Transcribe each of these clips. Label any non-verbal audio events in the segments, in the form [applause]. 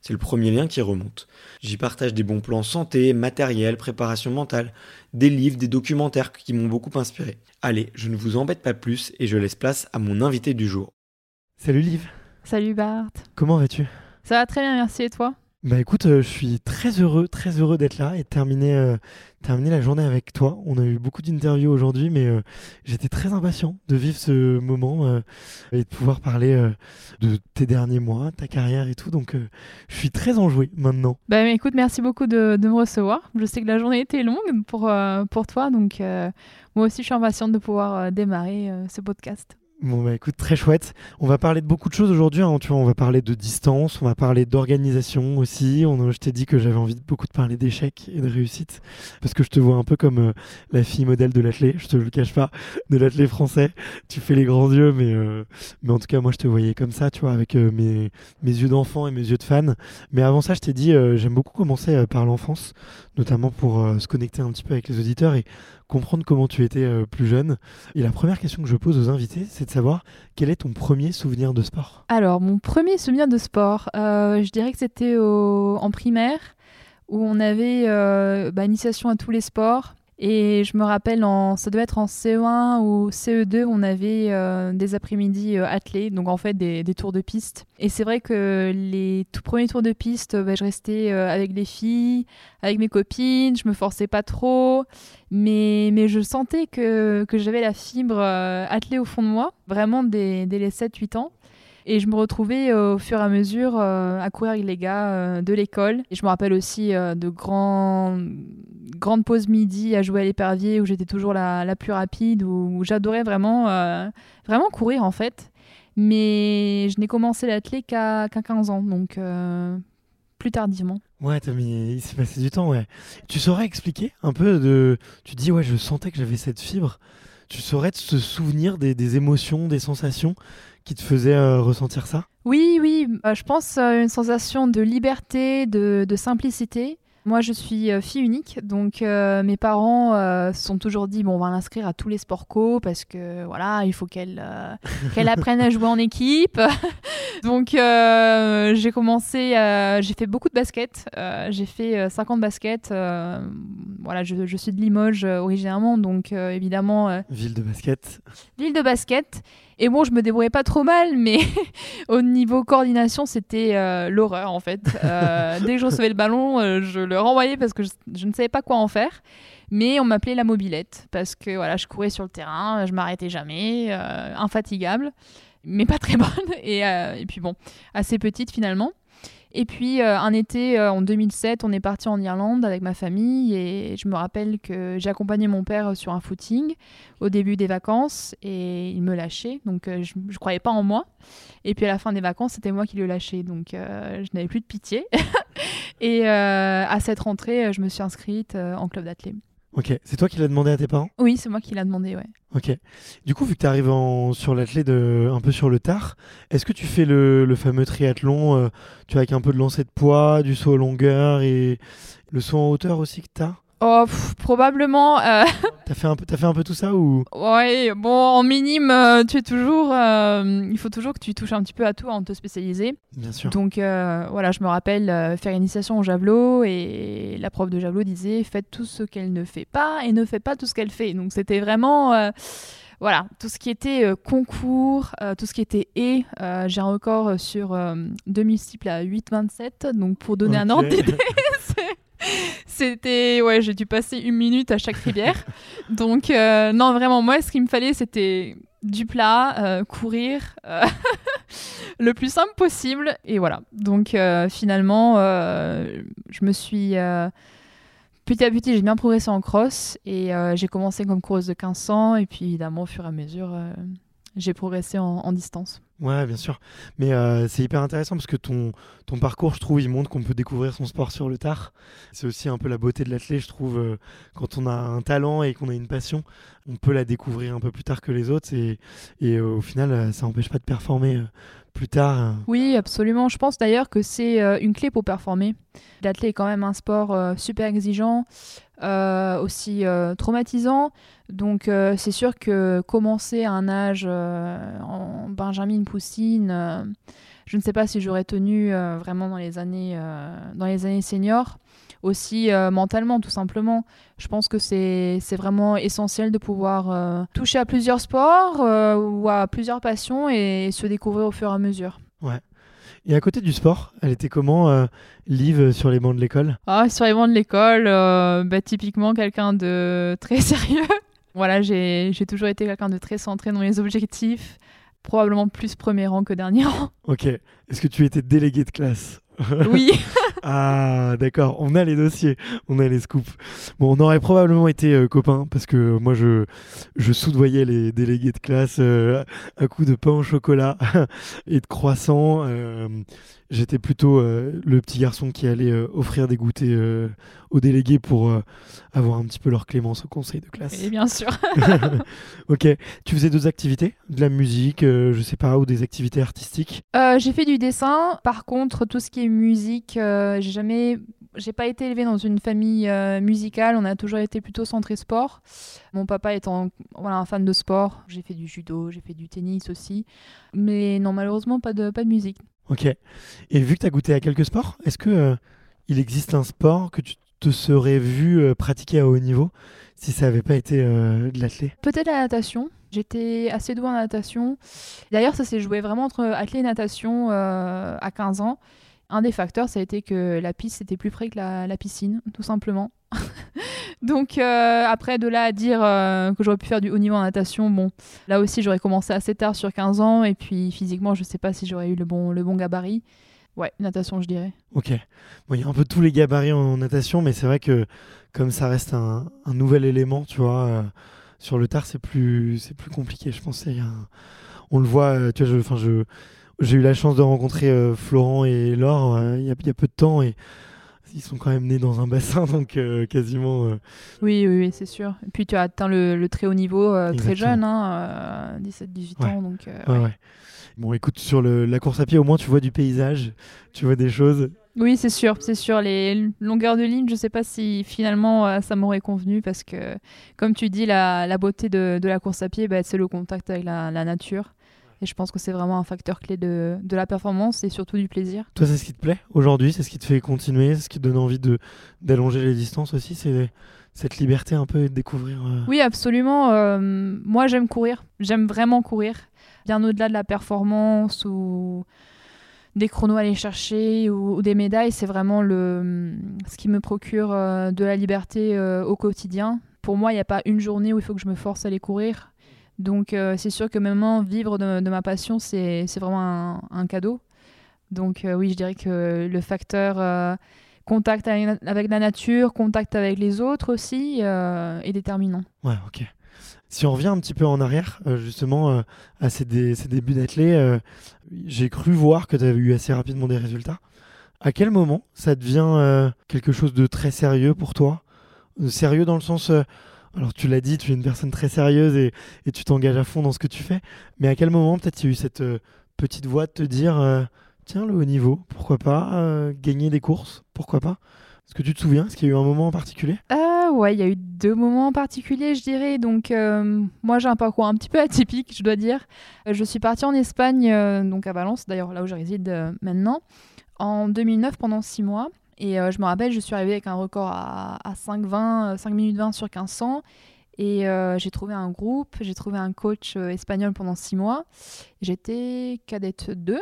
C'est le premier lien qui remonte. J'y partage des bons plans santé, matériel, préparation mentale, des livres, des documentaires qui m'ont beaucoup inspiré. Allez, je ne vous embête pas plus et je laisse place à mon invité du jour. Salut Liv. Salut Bart. Comment vas-tu? Ça va très bien, merci. Et toi? Bah écoute, euh, je suis très heureux, très heureux d'être là et de terminer, euh, terminer la journée avec toi. On a eu beaucoup d'interviews aujourd'hui, mais euh, j'étais très impatient de vivre ce moment et de pouvoir parler de tes derniers mois, ta carrière et tout. Donc je suis très enjoué maintenant. Bah écoute, merci beaucoup de, de, me recevoir. Je sais que la journée était longue pour, pour toi, donc moi aussi je suis impatiente de pouvoir démarrer ce podcast. Bon bah écoute, très chouette. On va parler de beaucoup de choses aujourd'hui. Hein, tu vois, on va parler de distance, on va parler d'organisation aussi. On, je t'ai dit que j'avais envie de beaucoup de parler d'échecs et de réussite parce que je te vois un peu comme euh, la fille modèle de l'athlète. Je te le cache pas, de l'athlète français. Tu fais les grands yeux, mais euh, mais en tout cas moi je te voyais comme ça, tu vois, avec euh, mes mes yeux d'enfant et mes yeux de fan. Mais avant ça, je t'ai dit, j'aime beaucoup commencer par l'enfance, notamment pour se connecter un petit peu avec les auditeurs et comprendre comment tu étais plus jeune. Et la première question que je pose aux invités, c'est de savoir quel est ton premier souvenir de sport? Alors, mon premier souvenir de sport, euh, je dirais que c'était en primaire, où on avait euh, bah, initiation à tous les sports. Et je me rappelle, en, ça devait être en CE1 ou CE2, on avait euh, des après-midi euh, attelés, donc en fait des, tours de piste. Et c'est vrai que les tout premiers tours de piste, bah, je restais euh, avec les filles, avec mes copines, je me forçais pas trop, mais, je sentais que, j'avais la fibre attelée au fond de moi, vraiment dès les 7-8 ans. Et je me retrouvais au fur et à mesure à courir avec les gars de l'école. Et je me rappelle aussi de grands grande pause midi à jouer à l'épervier où j'étais toujours la, plus rapide, où, j'adorais vraiment, euh, vraiment courir en fait. Mais je n'ai commencé l'athlète qu'à 15 ans, donc euh, plus tardivement. Ouais, mais il s'est passé du temps, ouais. Tu saurais expliquer un peu de. Tu dis, ouais, je sentais que j'avais cette fibre. Tu saurais te souvenir des, émotions, des sensations qui te faisaient euh, ressentir ça? Oui, oui. je pense une sensation de liberté, de, de simplicité. Moi, je suis euh, fille unique, donc euh, mes parents euh, se sont toujours dit bon, on va l'inscrire à tous les sports co parce que voilà, il faut qu'elle [laughs] qu'elle apprenne à jouer en équipe. [laughs] donc j'ai commencé, j'ai fait beaucoup de basket. j'ai fait 50 basket. voilà, je, je, suis de Limoges originairement, donc évidemment. Ville de basket. Ville de basket. Et bon, je me débrouillais pas trop mal, mais [laughs] au niveau coordination, c'était euh, l'horreur en fait. Euh, [laughs] dès que je recevais le ballon, euh, je le renvoyais parce que je, ne savais pas quoi en faire. Mais on m'appelait la mobilette parce que voilà, je courais sur le terrain, je m'arrêtais jamais, infatigable, mais pas très bonne. Et, et, puis bon, assez petite finalement. Et puis euh, un été en 2007, on est parti en Irlande avec ma famille et je me rappelle que j'ai accompagné mon père sur un footing au début des vacances et il me lâchait, donc je ne croyais pas en moi. Et puis à la fin des vacances, c'était moi qui le lâchais, donc je n'avais plus de pitié. [laughs] et à cette rentrée, je me suis inscrite en club d'athlète. Ok, c'est toi qui l'as demandé à tes parents? Oui, c'est moi qui l'ai demandé, ouais. Ok. Du coup, vu que tu arrives en... sur l'athlète un peu sur le tard, est-ce que tu fais le, le fameux triathlon, euh, tu vois, avec un peu de lancer de poids, du saut à longueur et le saut en hauteur aussi que tu as Oh, probablement. Euh... [laughs] T'as fait un peu, as fait un peu tout ça ou? Ouais, bon, en minime, euh, tu es toujours, euh, il faut toujours que tu touches un petit peu à tout de te spécialiser. Bien sûr. Donc voilà, je me rappelle faire initiation au javelot et la prof de javelot disait faites tout ce qu'elle ne fait pas et ne fait pas tout ce qu'elle fait. Donc c'était vraiment voilà, tout ce qui était concours, tout ce qui était et, j'ai un record sur demi-cycle à 8,27. Donc pour donner un ordre d'idée, [laughs] c'était ouais j'ai dû passer une minute à chaque rivière. [laughs] Donc euh, non vraiment moi ce qu'il me fallait c'était du plat euh, courir euh, [laughs] le plus simple possible. Et voilà. Donc finalement je me suis petit à petit j'ai bien progressé en cross et j'ai commencé comme coureuse de 1500 et puis évidemment au fur et à mesure j'ai progressé en distance Ouais, bien sûr. Mais euh, c'est hyper intéressant parce que ton, ton parcours, je trouve, il montre qu'on peut découvrir son sport sur le tard. C'est aussi un peu la beauté de l'athlète, je trouve. Euh, quand on a un talent et qu'on a une passion, on peut la découvrir un peu plus tard que les autres. Et, euh, au final, ça n'empêche pas de performer plus tard. Hein. Oui, absolument. Je pense d'ailleurs que c'est une clé pour performer. L'athlète est quand même un sport super exigeant. Euh, aussi euh, traumatisant. Donc euh, c'est sûr que commencer à un âge en Benjamin Poussine, je ne sais pas si j'aurais tenu vraiment dans les années, dans les années seniors. Aussi mentalement, tout simplement. Je pense que c'est vraiment essentiel de pouvoir toucher à plusieurs sports ou à plusieurs passions et se découvrir au fur et à mesure. Ouais. Et à côté du sport, elle était comment, euh, Liv, euh, sur les bancs de l'école? Ah, Sur les bancs de l'école, euh, bah, typiquement quelqu'un de [laughs] très sérieux. voilà, j'ai toujours été quelqu'un de très centré dans les objectifs, probablement plus premier rang que dernier rang. Ok. Est-ce que tu étais délégué de classe? [laughs] Oui. [laughs] ah, d'accord. On a les dossiers, on a les scoops. Bon, on aurait probablement été euh, copains parce que moi, je, je soudoyais les délégués de classe euh, à coup de pain au chocolat [laughs] et de croissants. Euh, j'étais plutôt le petit garçon qui allait offrir des goûters aux délégués pour avoir un petit peu leur clémence au conseil de classe. Et bien sûr. [laughs] ok. Tu faisais d'autres activités? De la musique, je sais pas, ou des activités artistiques? J'ai fait du dessin. Par contre, tout ce qui est musique, euh, j'ai jamais, j'ai pas été élevée dans une famille euh, musicale. On a toujours été plutôt centré sport. Mon papa étant voilà un fan de sport, j'ai fait du judo, j'ai fait du tennis aussi, mais non malheureusement pas de pas de musique. Ok. Et vu que tu as goûté à quelques sports, est-ce que euh, il existe un sport que tu te serais vu pratiquer à haut niveau si ça n'avait pas été de l'athlé? Peut-être la natation. J'étais assez douée en natation. D'ailleurs, ça s'est joué vraiment entre athlète et natation à 15 ans. Un des facteurs, ça a été que la piste était plus près que la, piscine, tout simplement. [laughs] Donc euh, après, de là à dire euh, que j'aurais pu faire du haut niveau en natation, bon, là aussi j'aurais commencé assez tard sur 15 ans, et puis physiquement, je sais pas si j'aurais eu le bon, le bon gabarit. Ouais, natation, je dirais. Ok. Bon, il y a un peu tous les gabarits en natation, mais c'est vrai que comme ça reste un, nouvel élément, tu vois, euh, sur le tard, c'est plus, plus compliqué. Je pense on le voit, tu vois, je, je, j'ai eu la chance de rencontrer euh, Florent et Laure euh, il y, a peu de temps et ils sont quand même nés dans un bassin, [laughs] donc euh, quasiment. Oui, oui, oui c'est sûr. Et puis tu as atteint le, très haut niveau très jeune, hein, 17-18 ans. Donc, ouais. Bon, écoute, sur la course à pied, au moins tu vois du paysage, tu vois des choses. Oui, c'est sûr, c'est sûr. Les longueurs de ligne, je ne sais pas si finalement ça m'aurait convenu parce que, comme tu dis, la, beauté de, la course à pied, bah, c'est le contact avec la nature. Et je pense que c'est vraiment un facteur clé de, de, la performance et surtout du plaisir. Toi, c'est ce qui te plaît aujourd'hui C'est ce qui te fait continuer C'est ce qui te donne envie d'allonger les distances aussi C'est cette liberté un peu de découvrir euh Oui, absolument. Euh, moi, j'aime courir. J'aime vraiment courir. Bien au-delà de la performance ou des chronos à aller chercher ou, des médailles, c'est vraiment le, ce qui me procure de la liberté au quotidien. Pour moi, il n'y a pas une journée où il faut que je me force à aller courir. Donc c'est sûr que maintenant, vivre de, ma passion, c'est vraiment un, cadeau. Donc oui, je dirais que le facteur contact avec, la nature, contact avec les autres aussi est déterminant. Ouais, ok. Si on revient un petit peu en arrière, euh, justement, euh, à ces, débuts d'athlète, euh, j'ai cru voir que tu avais eu assez rapidement des résultats. À quel moment ça devient quelque chose de très sérieux pour toi? Sérieux dans le sens. Alors, tu l'as dit, tu es une personne très sérieuse et, tu t'engages à fond dans ce que tu fais. Mais à quel moment, peut-être, il y a eu cette petite voix de te dire tiens, le haut niveau, pourquoi pas Gagner des courses, pourquoi pas? Est-ce que tu te souviens Est-ce qu'il y a eu un moment en particulier? Ouais, il y a eu deux moments particuliers, je dirais. Donc, euh, moi, j'ai un parcours un petit peu atypique, je dois dire. Euh, je suis partie en Espagne, euh, donc à Valence, d'ailleurs, là où je réside maintenant, en 2009 pendant six mois. Et je me rappelle, je suis arrivée avec un record à, à 5, 20, 5 minutes 20 sur 1500. Et j'ai trouvé un groupe, j'ai trouvé un coach espagnol pendant six mois. J'étais cadette 2,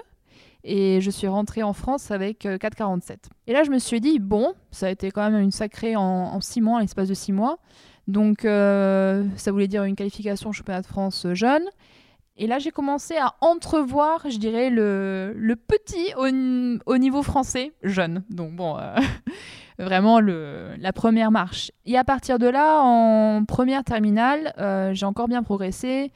et je suis rentrée en France avec 4,47. Euh, et là, je me suis dit, bon, ça a été quand même une sacrée en, six mois, l'espace de six mois. Donc, euh, ça voulait dire une qualification au championnat de France jeune. Et là, j'ai commencé à entrevoir, je dirais, le, petit au, niveau français jeune. Donc, bon, euh, [laughs] vraiment le, la première marche. Et à partir de là, en première terminale, j'ai encore bien progressé.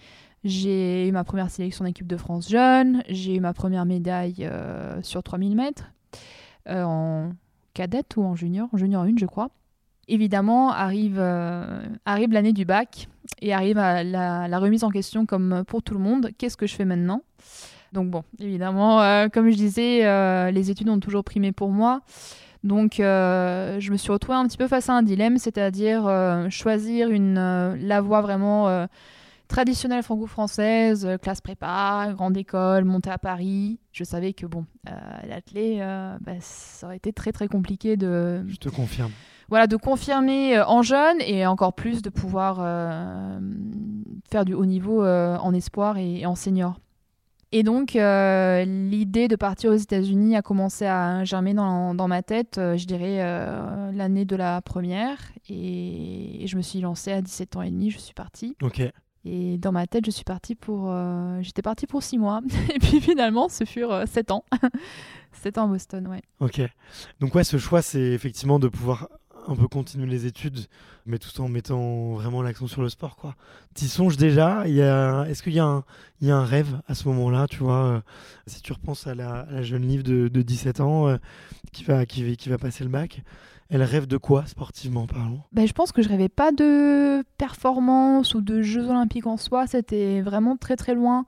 J'ai eu ma première sélection d'équipe de France jeune, j'ai eu ma première médaille euh, sur 3000 mètres euh, en cadette ou en junior, en junior 1 je crois. Évidemment, arrive, euh, arrive l'année du bac et arrive la, remise en question comme pour tout le monde. Qu'est-ce que je fais maintenant? Donc bon, évidemment, comme je disais, les études ont toujours primé pour moi. Donc je me suis retrouvée un petit peu face à un dilemme, c'est-à-dire choisir une, la voie vraiment traditionnelle franco-française, euh, classe prépa, grande école, montée à Paris. Je savais que bon, euh, euh, bah, ça aurait été très très compliqué de. Je te confirme. Voilà, de confirmer en jeune et encore plus de pouvoir faire du haut niveau en espoir et, en senior. Et donc, l'idée de partir aux États-Unis a commencé à germer dans, dans ma tête, je dirais, l'année de la première. Et, et, je me suis lancée à 17 ans et demi, je suis partie. Ok. Et dans ma tête, je suis partie pour, euh, j'étais partie pour six mois. [laughs] et puis finalement, ce furent euh, sept ans. [laughs] sept ans à Boston, ouais. Ok. Donc ouais, ce choix, c'est effectivement de pouvoir un peu continuer les études, mais tout en mettant vraiment l'accent sur le sport, quoi. T'y songes déjà. Est-ce qu'il y, a un... il y a un rêve à ce moment-là, tu vois euh, Si tu repenses à la, jeune livre de, de 17 ans qui, va, qui, qui va passer le bac, elle rêve de quoi sportivement parlant? Ben, Je pense que je rêvais pas de performance ou de Jeux olympiques en soi, c'était vraiment très très loin.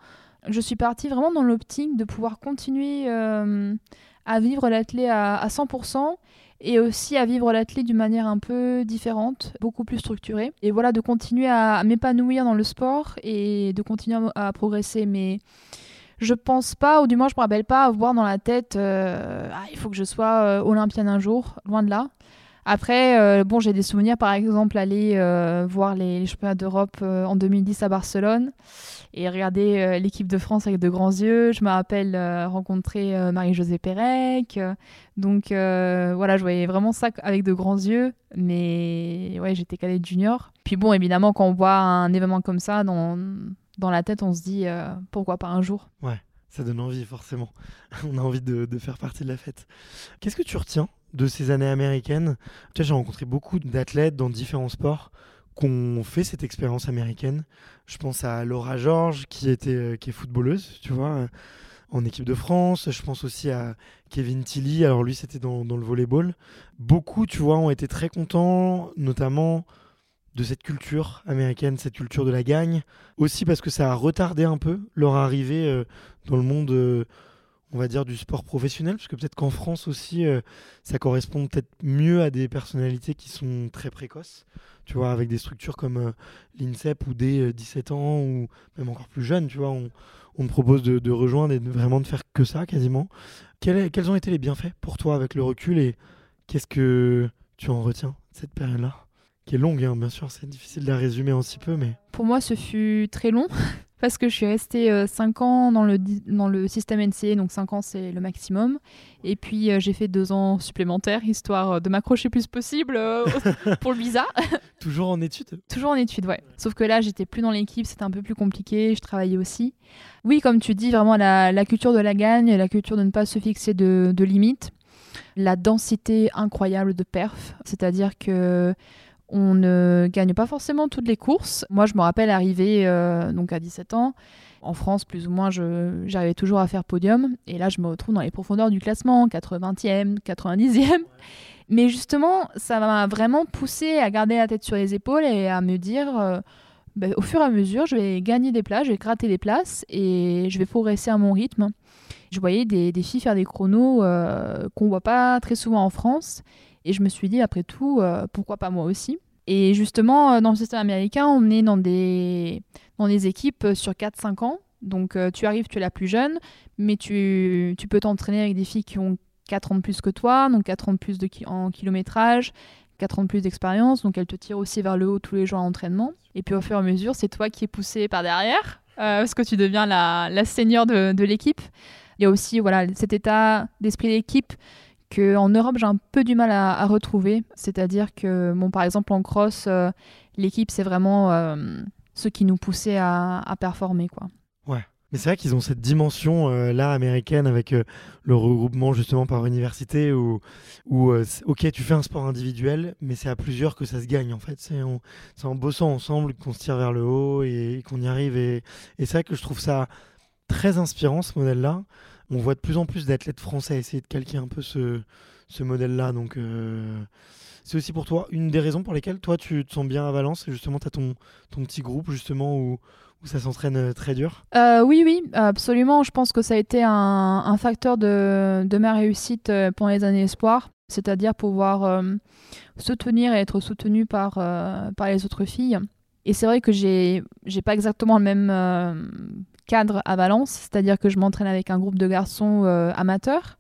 Je suis partie vraiment dans l'optique de pouvoir continuer euh, à vivre l'athlète à, 100% et aussi à vivre l'athlète d'une manière un peu différente, beaucoup plus structurée. Et voilà, de continuer à, m'épanouir dans le sport et de continuer à, progresser. Mais je pense pas, ou du moins je me rappelle pas avoir dans la tête, euh, ah, il faut que je sois euh, olympienne un jour, loin de là. Après, euh, bon, j'ai des souvenirs, par exemple, aller voir les, championnats d'Europe en 2010 à Barcelone et regarder l'équipe de France avec de grands yeux. Je me rappelle rencontrer Marie-Josée Pérec. donc voilà, je voyais vraiment ça avec de grands yeux. Mais ouais, j'étais cadette junior. Puis bon, évidemment, quand on voit un événement comme ça dans, dans la tête, on se dit pourquoi pas un jour? Ouais. Ça donne envie, forcément. [laughs] On a envie de, de faire partie de la fête. Qu'est-ce que tu retiens de ces années américaines? J'ai rencontré beaucoup d'athlètes dans différents sports qui ont fait cette expérience américaine. Je pense à Laura George, qui, était, euh, qui est footballeuse, tu vois, euh, en équipe de France. Je pense aussi à Kevin Tilly. Alors lui, c'était dans, dans, le volleyball. Beaucoup, tu vois, ont été très contents, notamment de cette culture américaine, cette culture de la gagne. Aussi parce que ça a retardé un peu leur arrivée euh, dans le monde on va dire, du sport professionnel, parce que peut-être qu'en France aussi, euh, ça correspond peut-être mieux à des personnalités qui sont très précoces, tu vois, avec des structures comme euh, l'INSEP ou des 17 ans, ou même encore plus jeunes, tu vois, on, on te propose de, rejoindre et vraiment de faire que ça, quasiment. quels ont été les bienfaits pour toi avec le recul et qu'est-ce que tu en retiens de cette période-là? Qui est longue, hein, bien sûr, c'est difficile de la résumer en si peu, mais... Pour moi, ce fut très long. Parce que je suis restée 5 ans dans le, dans le système NCA, donc 5 ans c'est le maximum. Et puis j'ai fait 2 ans supplémentaires, histoire de m'accrocher plus possible [laughs] pour le visa. [laughs] Toujours en études Toujours en études, ouais. Sauf que là, j'étais plus dans l'équipe, c'était un peu plus compliqué, je travaillais aussi. Oui, comme tu dis, vraiment la, la culture de la gagne, la culture de ne pas se fixer de, de limites la densité incroyable de perf, c'est-à-dire que on ne gagne pas forcément toutes les courses. Moi, je me rappelle arriver euh, donc à 17 ans. En France, plus ou moins, j'arrivais toujours à faire podium. Et là, je me retrouve dans les profondeurs du classement, 80e, 90e. Mais justement, ça m'a vraiment poussé à garder la tête sur les épaules et à me dire, euh, ben, au fur et à mesure, je vais gagner des places, je vais gratter des places et je vais progresser à mon rythme. Je voyais des, filles faire des chronos euh, qu'on voit pas très souvent en France. Et je me suis dit, après tout, euh, pourquoi pas moi aussi Et justement, euh, dans le système américain, on est dans des, dans des équipes sur 4-5 ans. Donc tu arrives, tu es la plus jeune, mais tu, tu peux t'entraîner avec des filles qui ont 4 ans de plus que toi, donc 4 ans de plus de en kilométrage, 4 ans de plus d'expérience, donc elles te tirent aussi vers le haut tous les jours à l'entraînement. Et puis au fur et à mesure, c'est toi qui es poussé par derrière, parce que tu deviens la, la senior de, de l'équipe. Il y a aussi voilà, cet état d'esprit d'équipe qu'en Europe j'ai un peu du mal à, retrouver. C'est-à-dire que, bon, par exemple en cross, euh, l'équipe c'est vraiment euh, ce qui nous poussait à, performer. Quoi. Ouais. Mais c'est vrai qu'ils ont cette dimension euh, là américaine avec le regroupement justement par université où, ok tu fais un sport individuel mais c'est à plusieurs que ça se gagne en fait. C'est en, en, bossant ensemble qu'on se tire vers le haut et, qu'on y arrive et, et c'est vrai que je trouve ça très inspirant ce modèle-là on voit de plus en plus d'athlètes français essayer de calquer un peu ce, modèle-là. Donc, euh, c'est aussi pour toi une des raisons pour lesquelles toi tu te sens bien à Valence et justement tu as ton, petit groupe justement où, ça s'entraîne euh, très dur? Euh, Oui, oui, absolument. Je pense que ça a été un, facteur de, ma réussite pendant les années espoirs, c'est-à-dire pouvoir soutenir et être soutenu par, par les autres filles. Et c'est vrai que j'ai j'ai pas exactement le même cadre à Valence, c'est-à-dire que je m'entraîne avec un groupe de garçons euh, amateurs,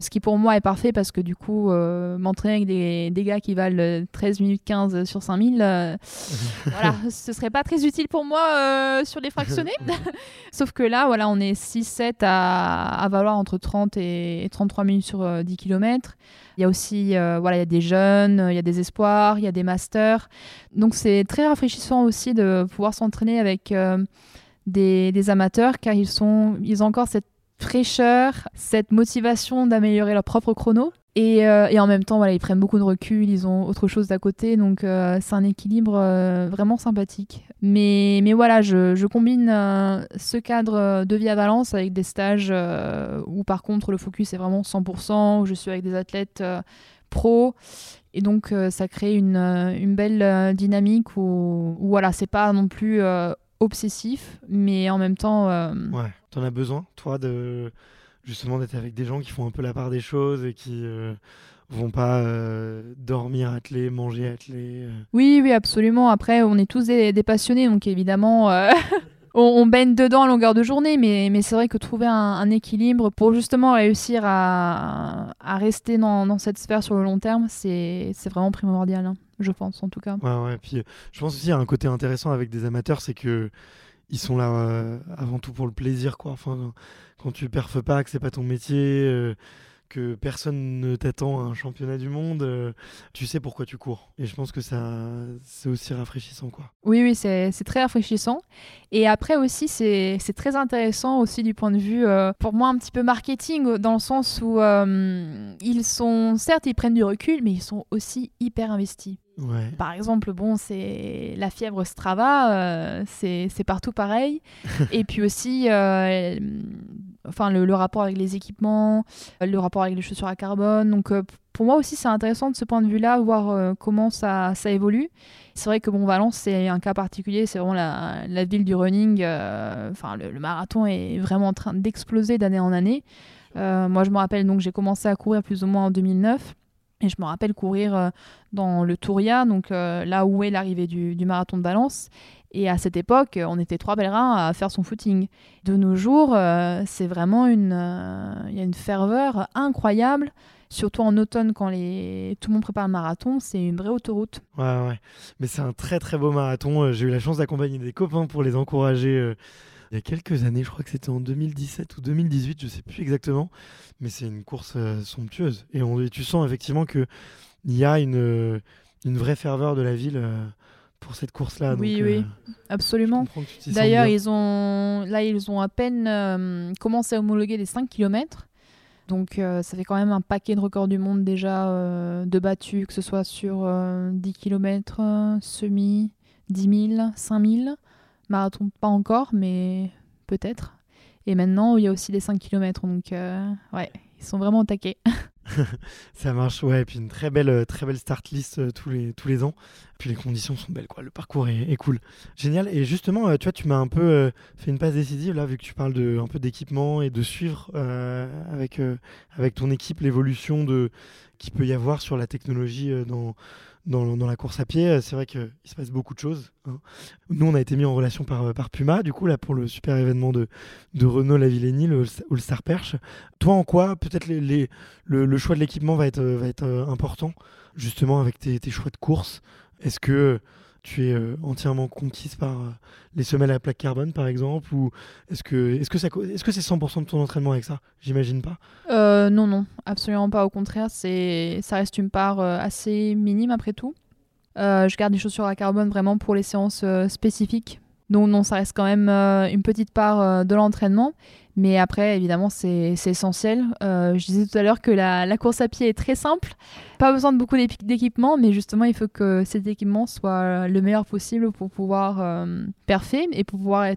ce qui pour moi est parfait parce que du coup, euh, m'entraîner avec des, des, gars qui valent 13 minutes 15 sur 5000, euh, [laughs] voilà, ce serait pas très utile pour moi sur les fractionnés. [laughs] Sauf que là, voilà, on est 6-7 à, à, valoir entre 30 et, 33 minutes sur 10 km. Il y a aussi, voilà, il y a des jeunes, il y a des espoirs, il y a des masters. Donc c'est très rafraîchissant aussi de pouvoir s'entraîner avec des, amateurs car ils, sont, ils ont encore cette fraîcheur, cette motivation d'améliorer leur propre chrono. Et, euh, et, en même temps, voilà, ils prennent beaucoup de recul, ils ont autre chose d'à côté, donc euh, c'est un équilibre euh, vraiment sympathique. Mais, mais voilà, je, je combine ce cadre de vie à Valence avec des stages où par contre le focus est vraiment 100%, où je suis avec des athlètes pros. Et donc ça crée une, une belle dynamique où, où voilà, c'est pas non plus obsessif, mais en même temps. Euh... Ouais, t'en as besoin, toi, de justement d'être avec des gens qui font un peu la part des choses et qui euh, vont pas euh, dormir attelés, manger attelés. Oui, oui, absolument. Après, on est tous des, passionnés, donc évidemment. [laughs] on, baigne dedans à longueur de journée, mais, c'est vrai que trouver un, équilibre pour justement réussir à, à rester dans, cette sphère sur le long terme, c'est vraiment primordial. Hein je pense en tout cas. Ouais, ouais. Puis je pense aussi a un côté intéressant avec des amateurs, c'est que ils sont là euh, avant tout pour le plaisir, quoi. Quand tu perfes pas, que c'est pas ton métier, euh, que personne ne t'attend à un championnat du monde, euh, tu sais pourquoi tu cours. Et je pense que ça, c'est aussi rafraîchissant, quoi. Oui, oui, c'est très rafraîchissant. Et après aussi, c'est très intéressant aussi du point de vue, euh, pour moi, un petit peu marketing, dans le sens où euh, ils sont, certes, ils prennent du recul, mais ils sont aussi hyper investis. Par exemple, bon, c'est la fièvre Strava, c'est partout pareil. [laughs] et puis aussi, enfin le, rapport avec les équipements, le rapport avec les chaussures à carbone. Donc euh, pour moi aussi c'est intéressant de ce point de vue-là, voir euh, comment ça, ça évolue. C'est vrai que Valence c'est un cas particulier, c'est vraiment la, ville du running. Euh, enfin le, marathon est vraiment en train d'exploser d'année en année. moi je me rappelle donc j'ai commencé à courir plus ou moins en 2009. Et je me rappelle courir dans le Touria, donc là où est l'arrivée du, du, marathon de Valence. Et à cette époque, on était trois pèlerins à faire son footing. De nos jours, euh, c'est vraiment une, euh, il y a une ferveur incroyable. Surtout en automne, quand tout le monde prépare le marathon, c'est une vraie autoroute. Ouais, ouais. Mais c'est un très très beau marathon. Euh, j'ai eu la chance d'accompagner des copains pour les encourager il y a quelques années, je crois que c'était en 2017 ou 2018, je sais plus exactement, mais c'est une course euh, somptueuse. Et, on, tu sens effectivement qu'il y a une, une vraie ferveur de la ville euh, pour cette course-là. Oui, oui, absolument. D'ailleurs, ils ont, là, ils ont à peine commencé à homologuer les 5 km. Donc ça fait quand même un paquet de records du monde déjà de battus, que ce soit sur 10 km, semi, 10 000, 5 000. Marathon, pas encore, mais peut-être. Et maintenant, il y a aussi les 5 km. Donc, euh, ouais, ils sont vraiment taqués. [laughs] [laughs] ça marche, ouais. Et puis une très belle, euh, très belle start list euh, tous, les, tous les ans. Puis les conditions sont belles, quoi. Le parcours est, cool. Génial. Et justement, tu vois, tu m'as un peu fait une passe décisive là, vu que tu parles de, un peu d'équipement et de suivre avec, avec ton équipe l'évolution de qu'il peut y avoir sur la technologie dans dans, la course à pied, euh, c'est vrai qu'il se passe beaucoup de choses. Hein. Nous, on a été mis en relation par, euh, par Puma, du coup, là, pour le super événement de, de Renault La Villénie, le, le Star Perche. Toi, en quoi, peut-être le, choix de l'équipement va être, euh, important, justement, avec tes choix de course? Est-ce que tu es euh, entièrement conquise par euh, les semelles à plaque carbone, par exemple Ou est-ce que est-ce que ça est-ce que c'est 100% de ton entraînement avec ça? J'imagine pas. Euh, non, non, absolument pas. Au contraire, c'est ça reste une part assez minime après tout. je garde des chaussures à carbone vraiment pour les séances spécifiques. Donc non, ça reste quand même une petite part de l'entraînement. Mais après, évidemment, c'est essentiel. Euh, je disais tout à l'heure que la, course à pied est très simple. Pas besoin de beaucoup d'équipement, mais justement, il faut que cet équipement soit le meilleur possible pour pouvoir euh, et pour pouvoir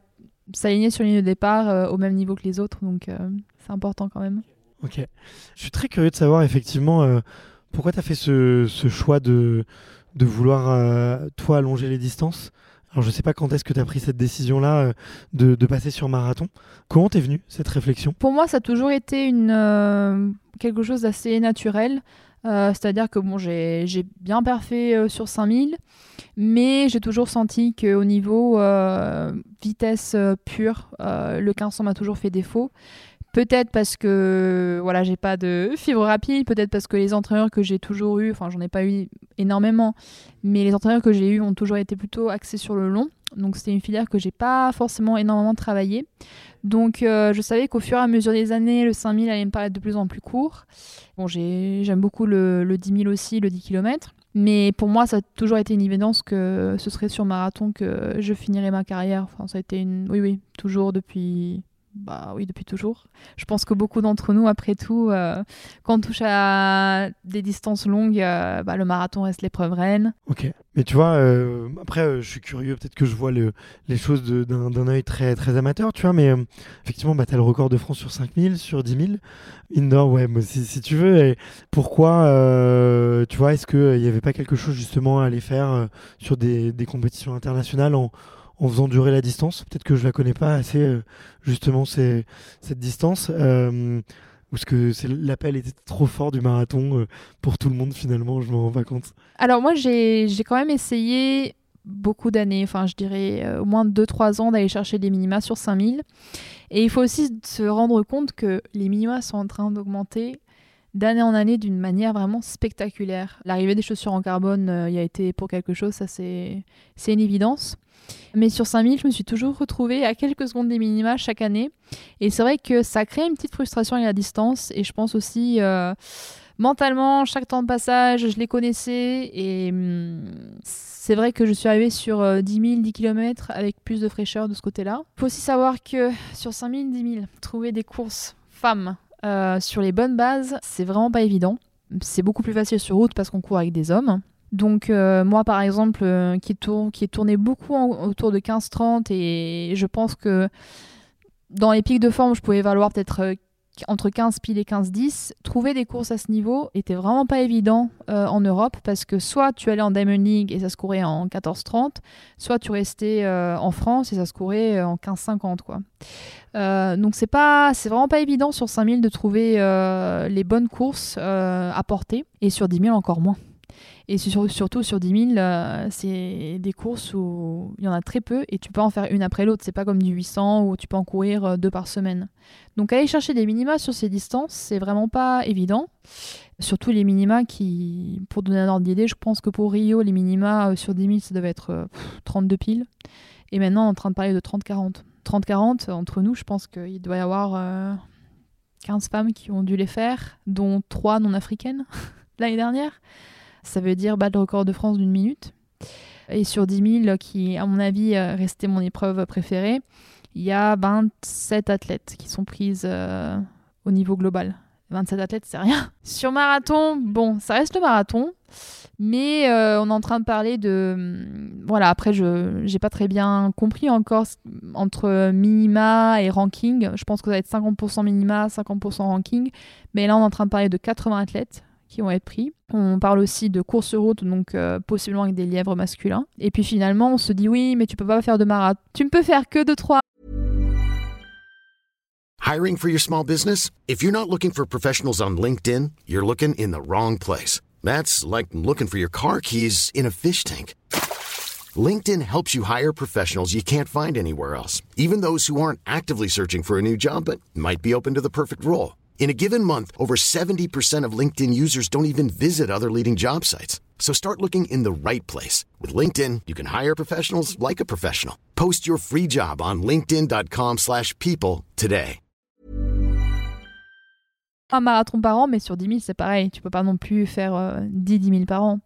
s'aligner sur ligne de départ euh, au même niveau que les autres. Donc, euh, c'est important quand même. Ok. Je suis très curieux de savoir effectivement pourquoi tu as fait ce, ce, choix de, de vouloir, toi, allonger les distances? Je ne sais pas quand est-ce que tu as pris cette décision-là euh, de, de, passer sur marathon. Comment t'es venue cette réflexion? Pour moi, ça a toujours été une, euh, quelque chose d'assez naturel. Euh, c'est-à-dire que bon, j'ai bien parfait sur 5000, mais j'ai toujours senti qu'au niveau vitesse pure, le 1500 m'a toujours fait défaut. Peut-être parce que voilà, j'ai pas de fibre rapide, peut-être parce que les entraîneurs que j'ai toujours eu, enfin j'en ai pas eu énormément, mais les entraîneurs que j'ai eu ont toujours été plutôt axés sur le long. Donc c'était une filière que j'ai pas forcément énormément travaillé. Donc euh, je savais qu'au fur et à mesure des années, le 5000 allait me paraître de plus en plus court. Bon, j'aime beaucoup le, le 10 000 aussi, le 10 km. Mais pour moi, ça a toujours été une évidence que ce serait sur marathon que je finirais ma carrière. Enfin, ça a été une. Oui, oui, toujours depuis bah oui, depuis toujours. Je pense que beaucoup d'entre nous, après tout, euh, quand on touche à des distances longues, euh, bah, le marathon reste l'épreuve reine. Ok. Mais tu vois, euh, après, je suis curieux, peut-être que je vois les choses d'un œil très, très amateur, tu vois, mais effectivement, bah, tu as le record de France sur 5000, sur 10 000. Indoor, ouais, si, si, tu veux. Pourquoi, tu vois, est-ce qu'il n'y avait pas quelque chose justement à aller faire sur des, des compétitions internationales en en faisant durer la distance. Peut-être que je la connais pas assez, euh, justement, cette distance. Euh, parce que c'est, l'appel était trop fort du marathon euh, pour tout le monde, finalement, je m'en rends pas compte. Alors, moi, j'ai, j'ai quand même essayé beaucoup d'années, enfin, je dirais au moins 2-3 ans d'aller chercher des minima sur 5000. Et il faut aussi se rendre compte que les minima sont en train d'augmenter d'année en année d'une manière vraiment spectaculaire. L'arrivée des chaussures en carbone il y a été pour quelque chose, ça c'est, c'est une évidence. Mais sur 5000, je me suis toujours retrouvée à quelques secondes des minima chaque année. Et c'est vrai que ça crée une petite frustration à la distance. Et je pense aussi, euh, mentalement, chaque temps de passage, je les connaissais. Et hum, c'est vrai que je suis arrivée sur 10 000, 10 km avec plus de fraîcheur de ce côté-là. Il faut aussi savoir que sur 5000, 10 000, trouver des courses femmes euh, sur les bonnes bases, c'est vraiment pas évident. C'est beaucoup plus facile sur route parce qu'on court avec des hommes. Donc euh, moi par exemple euh, qui, tourne, qui beaucoup autour de 15-30 et je pense que dans les pics de forme je pouvais valoir peut-être entre 15 piles et 15-10, trouver des courses à ce niveau était vraiment pas évident en Europe parce que soit tu allais en Diamond League et ça se courait en 14-30, soit tu restais en France et ça se courait en 15-50 quoi. donc c'est pas, c'est vraiment pas évident sur 5000 de trouver les bonnes courses à porter et sur 10 000 encore moins. Et surtout sur 10 000, euh, c'est des courses où il y en a très peu et tu peux en faire une après l'autre. C'est pas comme du 800 où tu peux en courir euh, deux par semaine. Donc aller chercher des minima sur ces distances, c'est vraiment pas évident. Surtout les minima qui, pour donner un ordre d'idée, je pense que pour Rio, les minima euh, sur 10 000, ça devait être 32 piles. Et maintenant, on est en train de parler de 30-40. 30-40 entre nous, je pense qu'il doit y avoir 15 femmes qui ont dû les faire, dont 3 non africaines [laughs] l'année dernière. Ça veut dire battre le record de France d'une minute. Et sur 10 000, qui, à mon avis, restait mon épreuve préférée, il y a 27 athlètes qui sont prises euh, au niveau global. 27 athlètes, c'est rien. [laughs] Sur marathon, bon, ça reste le marathon. Mais euh, on est en train de parler de. Hum, voilà, après, je n'ai pas très bien compris encore entre minima et ranking. Je pense que ça va être 50% minima, 50% ranking. Mais là, on est en train de parler de 80 athlètes qui vont être pris. On parle aussi de course route, donc euh, possiblement avec des lièvres masculins. Et puis finalement, on se dit oui, mais tu peux pas faire de marathon. Tu ne peux faire que de 3. Hiring for your small business? If you're not looking for professionals on LinkedIn, you're looking in the wrong place. That's like looking for your car keys in a fish tank. LinkedIn helps you hire professionals you can't find anywhere else, even those who aren't actively searching for a new job but might be open to the perfect role. In a given month, over 70% of LinkedIn users don't even visit other leading job sites. So start looking in the right place. With LinkedIn, you can hire professionals like a professional. Post your free job on linkedin.com slash people today. Un marathon par an, mais sur 10 000, c'est pareil. Tu peux pas non plus faire euh, 10 10 000 par an.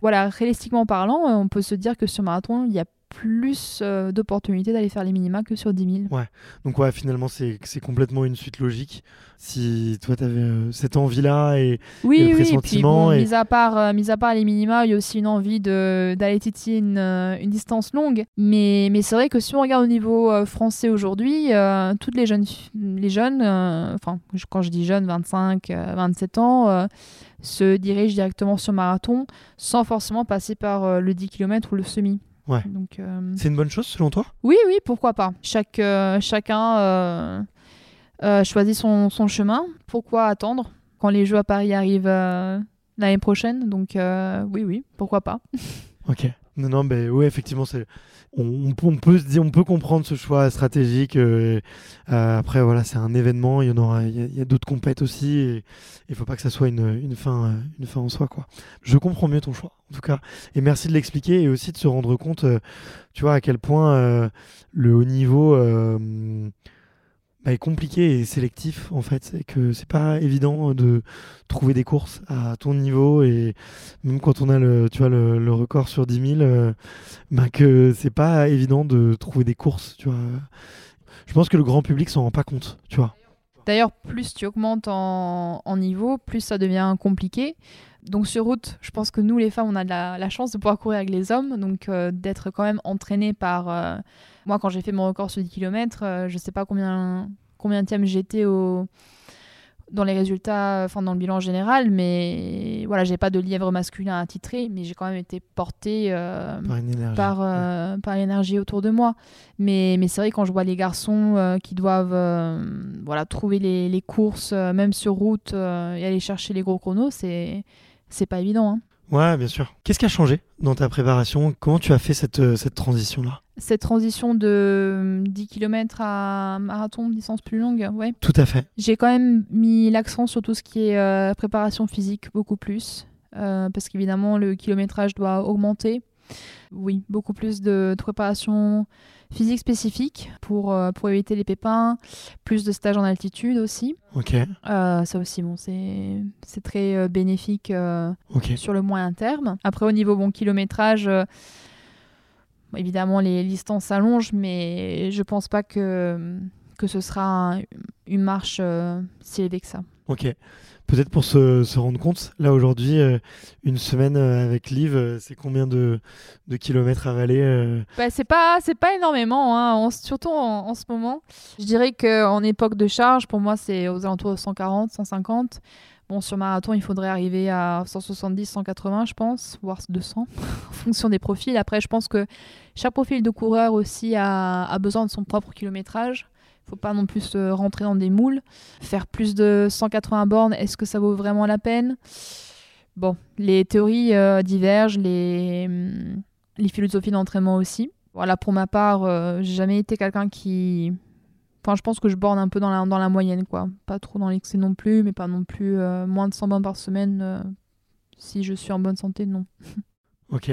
Voilà, réalistiquement parlant, on peut se dire que sur marathon, il y a plus euh, d'opportunités d'aller faire les minima que sur 10 000. Ouais, donc ouais, finalement, c'est complètement une suite logique. Si toi, tu avais euh, cette envie-là et, oui, le pressentiment. Oui, et... mis, à part, euh, mis à part les minima, il y a aussi une envie d'aller titiller une, une, distance longue. Mais, mais c'est vrai que si on regarde au niveau français aujourd'hui, toutes les jeunes, les jeunes enfin, quand je dis jeunes, 25, 27 ans, se dirigent directement sur marathon sans forcément passer par le 10 km ou le semi. Ouais. Donc, euh, C'est une bonne chose selon toi? Oui, oui, pourquoi pas. Chaque, euh, chacun euh, choisit son, son, chemin. Pourquoi attendre quand les Jeux à Paris arrivent l'année prochaine? Donc oui, oui, pourquoi pas. ok. Non, non, mais oui, effectivement, c'est on, peut se dire, on peut comprendre ce choix stratégique. Euh, euh, après, voilà, c'est un événement. Il y en aura, il y a, d'autres compètes aussi. Et il faut pas que ça soit une, une, fin, euh, une fin en soi, quoi. Je comprends mieux ton choix, en tout cas. Et merci de l'expliquer et aussi de se rendre compte, tu vois, à quel point le haut niveau est compliqué et sélectif en fait. C'est que c'est pas évident de trouver des courses à ton niveau et même quand on a le, tu vois, le, record sur 10 000, euh, bah, que c'est pas évident de trouver des courses. Tu vois. Je pense que le grand public s'en rend pas compte. Tu vois. D'ailleurs, plus tu augmentes en, niveau, plus ça devient compliqué. Donc sur route, je pense que nous les femmes, on a la, chance de pouvoir courir avec les hommes, donc euh, d'être quand même entraînés par... Euh, moi, quand j'ai fait mon record sur 10 km, euh, je ne sais pas combien, combien de j'étais au, dans les résultats, enfin dans le bilan général, mais voilà, j'ai pas de lièvre masculin à titrer, mais j'ai quand même été portée par, par, l'énergie autour de moi. Mais, mais c'est vrai quand je vois les garçons qui doivent voilà trouver les, les courses, même sur route, et aller chercher les gros chronos, c'est c'est pas évident. Hein. Ouais, bien sûr. Qu'est-ce qui a changé dans ta préparation? Comment tu as fait cette, euh, cette transition-là? Cette transition de 10 km à marathon, distance plus longue, ouais. Tout à fait. J'ai quand même mis l'accent sur tout ce qui est euh, préparation physique beaucoup plus. Euh, parce qu'évidemment, le kilométrage doit augmenter. Oui, beaucoup plus de préparation physique spécifique pour, euh, pour éviter les pépins, plus de stages en altitude aussi. Ok. Euh, ça aussi, bon, c'est très euh, bénéfique sur le moyen terme. Après, au niveau bon kilométrage, évidemment, les distances s'allongent, mais je pense pas que, que ce sera une marche si élevée que ça. Ok peut-être pour se, rendre compte, là aujourd'hui, euh, une semaine euh, avec Liv, euh, c'est combien de, kilomètres à valer bah, C'est pas, pas énormément, hein, surtout en, ce moment. Je dirais qu'en époque de charge, pour moi, c'est aux alentours de 140, 150. Bon, sur marathon, il faudrait arriver à 170, 180, je pense, voire 200, [laughs] en fonction des profils. Après, je pense que chaque profil de coureur aussi a, a besoin de son propre kilométrage faut pas non plus rentrer dans des moules. Faire plus de 180 bornes, est-ce que ça vaut vraiment la peine? Bon, les théories euh, divergent, les, hum, les philosophies d'entraînement aussi. Voilà, pour ma part, euh, j'ai jamais été quelqu'un qui. Enfin, je pense que je borne un peu dans la, dans la moyenne, quoi. Pas trop dans l'excès non plus, mais pas non plus euh, moins de 100 bornes par semaine. si je suis en bonne santé, non. [laughs] ok.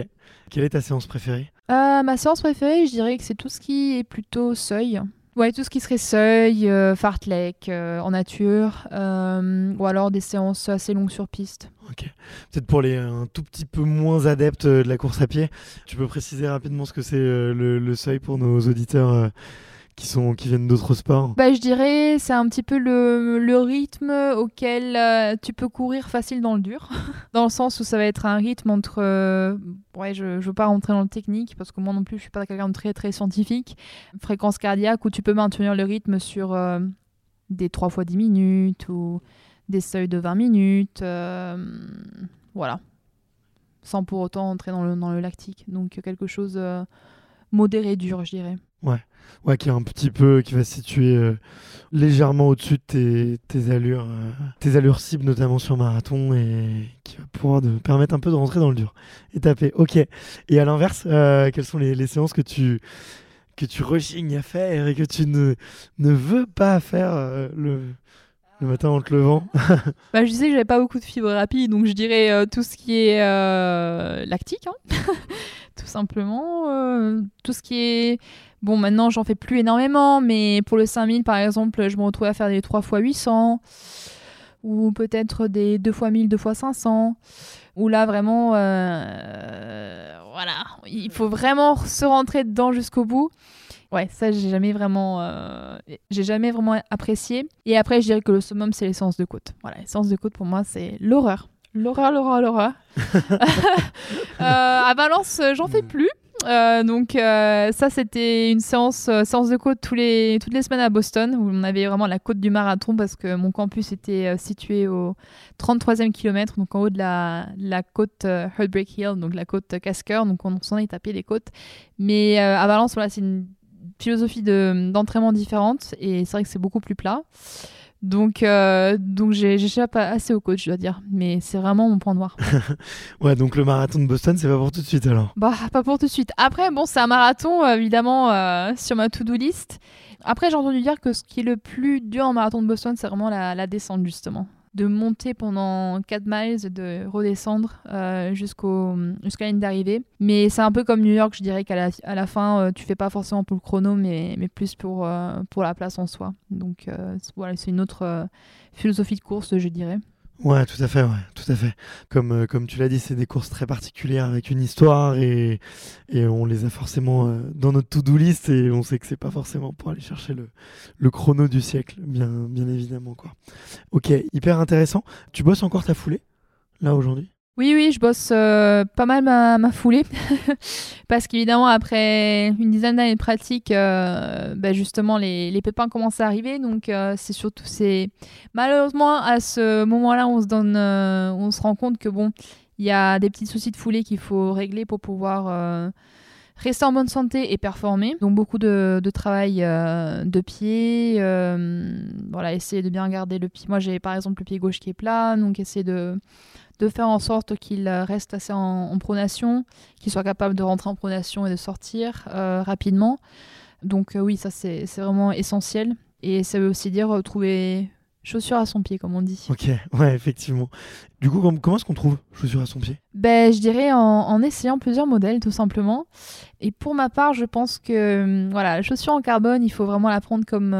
Quelle est ta séance préférée? Ma séance préférée, je dirais que c'est tout ce qui est plutôt seuil Ouais, tout ce qui serait seuil, euh, fartlek euh, en nature, euh, ou alors des séances assez longues sur piste. Ok. Peut-être pour les un tout petit peu moins adeptes de la course à pied, tu peux préciser rapidement ce que c'est le, le, seuil pour nos auditeurs qui, sont, qui viennent d'autres sports bah, Je dirais c'est un petit peu le, rythme auquel euh, tu peux courir facile dans le dur. [laughs] dans le sens où ça va être un rythme entre... Euh, ouais, je ne veux pas rentrer dans le technique parce que moi non plus je suis pas quelqu'un de très très scientifique. Fréquence cardiaque où tu peux maintenir le rythme sur euh, des 3 fois 10 minutes ou des seuils de 20 minutes. voilà. Sans pour autant entrer dans le, dans le lactique. Donc quelque chose modéré dur, je dirais. Ouais. Ouais, qui est un petit peu, qui va se situer euh, légèrement au-dessus de tes, allures, euh, tes allures cibles, notamment sur marathon, et qui va pouvoir te permettre un peu de rentrer dans le dur et taper. Ok. Et à l'inverse, euh, quelles sont les, séances que tu que tu rechignes à faire et que tu ne, ne veux pas faire le, le matin en te levant? [laughs] Bah, Je disais que j'avais pas beaucoup de fibres rapides, donc je dirais tout ce qui est lactique, hein [laughs] tout simplement. tout ce qui est Bon, maintenant, j'en fais plus énormément, mais pour le 5000, par exemple, je me retrouve à faire des 3 x 800 ou peut-être des 2 x 1000, 2 x 500. Où là, vraiment, euh, voilà, il faut vraiment se rentrer dedans jusqu'au bout. Ouais, ça, j'ai jamais vraiment, euh, j'ai jamais vraiment apprécié. Et après, je dirais que le summum, c'est l'essence de côte. Voilà, l'essence de côte, pour moi, c'est l'horreur. L'horreur, l'horreur, l'horreur. [laughs] euh, à Valence, j'en fais plus. Euh, donc euh, ça c'était une séance, euh, séance de côte tous les, toutes les semaines à Boston où on avait vraiment la côte du marathon parce que mon campus était situé au 33e kilomètre, donc en haut de la, la côte Heartbreak Hill, donc la côte Casqueur, donc on s'en est tapé les côtes. Mais à Valence, voilà, c'est une philosophie d'entraînement différente et c'est vrai que c'est beaucoup plus plat. Donc, euh, donc j'échappe assez au coach, je dois dire. Mais c'est vraiment mon point noir. [laughs] ouais, donc le marathon de Boston, c'est pas pour tout de suite alors Bah, pas pour tout de suite. Après, bon, c'est un marathon, évidemment, euh, sur ma to-do list. Après, j'ai entendu dire que ce qui est le plus dur en marathon de Boston, c'est vraiment la descente, justement de monter pendant 4 miles, de redescendre euh, jusqu'au, jusqu'à la ligne d'arrivée. Mais c'est un peu comme New York, je dirais qu'à la, à la fin, euh, tu fais pas forcément pour le chrono, mais, mais plus pour, euh, pour la place en soi. Donc voilà, c'est une autre philosophie de course, je dirais. Ouais, tout à fait, ouais, tout à fait. Comme, euh, comme tu l'as dit, c'est des courses très particulières avec une histoire et, et on les a forcément euh, dans notre to-do list et on sait que c'est pas forcément pour aller chercher le, le chrono du siècle, bien, bien évidemment, quoi. Ok, hyper intéressant. Tu bosses encore ta foulée, là, aujourd'hui? Oui, oui, je bosse euh, pas mal ma, ma foulée. [laughs] Parce qu'évidemment, après une dizaine d'années de pratique, bah, justement, les, les, pépins commencent à arriver. Donc, euh, c'est surtout, c'est malheureusement à ce moment-là, on se donne, on se rend compte que bon, il y a des petits soucis de foulée qu'il faut régler pour pouvoir rester en bonne santé et performer. Donc, beaucoup de travail de pied. voilà, essayer de bien garder le pied. Moi, j'ai par exemple le pied gauche qui est plat, donc essayer de de faire en sorte qu'il euh, reste assez en, pronation, qu'il soit capable de rentrer en pronation et de sortir euh, rapidement. Donc euh, oui, ça c'est vraiment essentiel. Et ça veut aussi dire trouver chaussures à son pied, comme on dit. Ok, [laughs] ouais, effectivement. Du coup, comment est-ce qu'on trouve chaussures à son pied? Ben, Je dirais en, essayant plusieurs modèles, tout simplement. Et pour ma part, je pense que hum, voilà, la chaussure en carbone, il faut vraiment la prendre comme...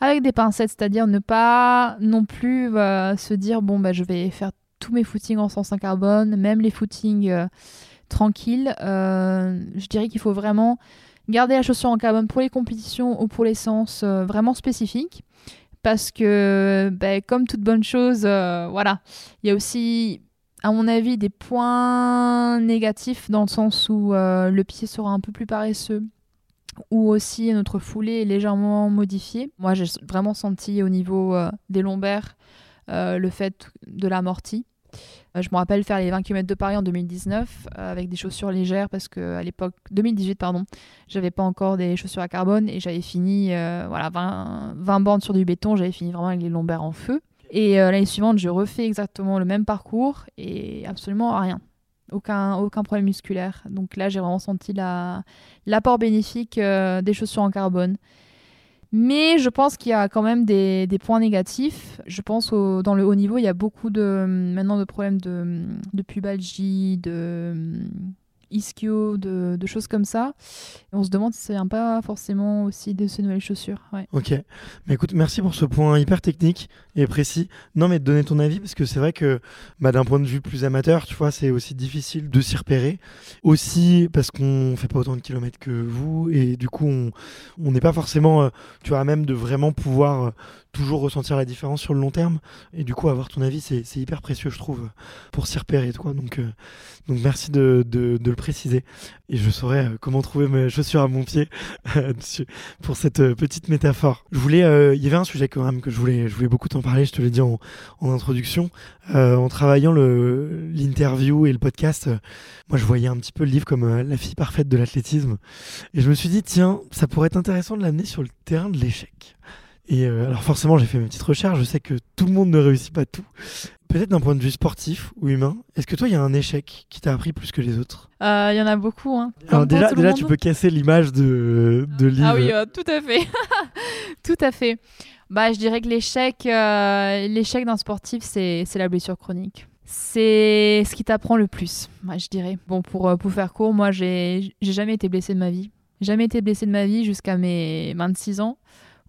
avec des pincettes, c'est-à-dire ne pas non plus se dire, bon, ben, je vais faire tous mes footings en sens en carbone, même les footings euh, tranquilles. Euh, je dirais qu'il faut vraiment garder la chaussure en carbone pour les compétitions ou pour les séances euh, vraiment spécifiques. Parce que, ben, comme toute bonne chose, voilà, il y a aussi, à mon avis, des points négatifs dans le sens où le pied sera un peu plus paresseux ou aussi notre foulée est légèrement modifiée. Moi, j'ai vraiment senti au niveau des lombaires le fait de l'amorti. Euh, je me rappelle faire les 20 km de Paris en 2019 euh, avec des chaussures légères parce que à l'époque 2018 pardon, j'avais pas encore des chaussures à carbone et j'avais fini euh, voilà 20, 20 bandes sur du béton, j'avais fini vraiment avec les lombaires en feu. Et l'année suivante, je refais exactement le même parcours et absolument rien. Aucun, aucun problème musculaire. Donc là, j'ai vraiment senti l'apport bénéfique des chaussures en carbone. Mais je pense qu'il y a quand même des, points négatifs. Je pense au, dans le haut niveau, il y a beaucoup de maintenant de problèmes de, de pubalgie, de ischio, de, choses comme ça. On se demande si ça vient pas forcément aussi de ces nouvelles chaussures. Ok. Mais écoute, merci pour ce point hyper technique et précis. Non, mais de donner ton avis, parce que c'est vrai que bah, d'un point de vue plus amateur, tu vois, c'est aussi difficile de s'y repérer. Aussi parce qu'on fait pas autant de kilomètres que vous, et du coup, on n'est pas forcément, euh, tu vois, même de vraiment pouvoir euh, toujours ressentir la différence sur le long terme. Et du coup, avoir ton avis, c'est hyper précieux, je trouve, pour s'y repérer. Quoi. Donc, euh, donc merci de, de, de, le préciser. Et je saurai euh, comment trouver mes chaussures à mon pied [laughs] pour cette euh, petite métaphore. Je voulais, il y avait un sujet quand même que je voulais, je voulais beaucoup t'en parler, je te l'ai dit en, en introduction. en travaillant l'interview et le podcast, moi je voyais un petit peu le livre comme la fille parfaite de l'athlétisme. Et je me suis dit, tiens, ça pourrait être intéressant de l'amener sur le terrain de l'échec. Et euh, alors forcément, j'ai fait mes petites recherches. Je sais que tout le monde ne réussit pas tout. Peut-être d'un point de vue sportif ou humain, est-ce que toi, il y a un échec qui t'a appris plus que les autres? Euh, Il y en a beaucoup. Hein. Alors déjà, déjà tu peux casser l'image de, de. Ah oui, euh, tout à fait. [laughs] tout à fait. Bah, je dirais que l'échec, l'échec d'un sportif, c'est, la blessure chronique. C'est ce qui t'apprend le plus, moi, je dirais. Bon, pour, pour faire court, moi, j'ai, j'ai jamais été blessé de ma vie. Jamais été blessé de ma vie jusqu'à mes 26 ans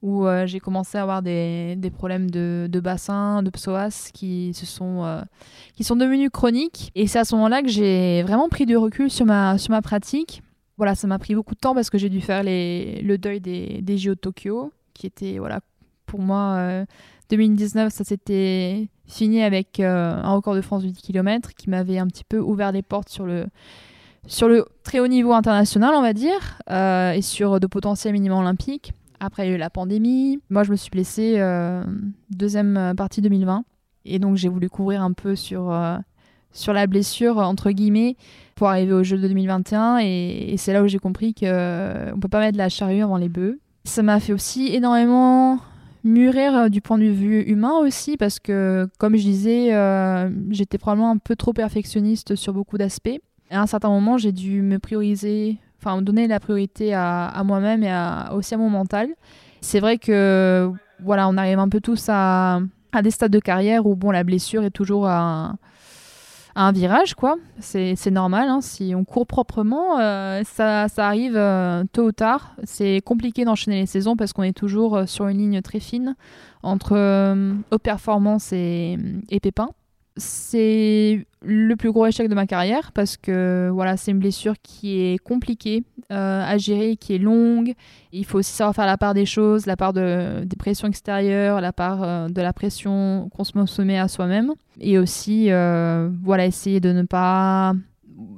où euh, j'ai commencé à avoir des, des problèmes de, de, bassin, de psoas qui, se sont, euh, qui sont devenus chroniques. Et c'est à ce moment-là que j'ai vraiment pris du recul sur ma, sur ma pratique. Voilà, ça m'a pris beaucoup de temps parce que j'ai dû faire les, le deuil des, des JO de Tokyo, qui était, voilà, pour moi, 2019, euh, ça s'était fini avec un record de France de 10 km qui m'avait un petit peu ouvert les portes sur le, sur le très haut niveau international, on va dire, et sur de potentiels minimums olympiques. Après, il y a eu la pandémie. Moi, je me suis blessée euh, deuxième partie 2020. Et donc, j'ai voulu couvrir un peu sur, euh, sur la blessure, entre guillemets, pour arriver au jeu de 2021. Et, c'est là où j'ai compris qu'on ne peut pas mettre la charrue avant les bœufs. Ça m'a fait aussi énormément mûrir euh, du point de vue humain aussi, parce que, comme je disais, j'étais probablement un peu trop perfectionniste sur beaucoup d'aspects. À un certain moment, j'ai dû me prioriser enfin donner la priorité à, moi-même et aussi à mon mental. C'est vrai que voilà, on arrive un peu tous à, des stades de carrière où bon, la blessure est toujours à un, virage, quoi. C'est normal. Hein. Si on court proprement, euh, ça, arrive euh, tôt ou tard. C'est compliqué d'enchaîner les saisons parce qu'on est toujours euh, sur une ligne très fine entre haute performance et, et pépin c'est le plus gros échec de ma carrière parce que voilà, c'est une blessure qui est compliquée euh, à gérer, qui est longue. Il faut aussi savoir faire la part des choses, la part de, des pressions extérieures, la part euh, de la pression qu'on se met à soi-même. Et aussi, euh, voilà, essayer de ne pas,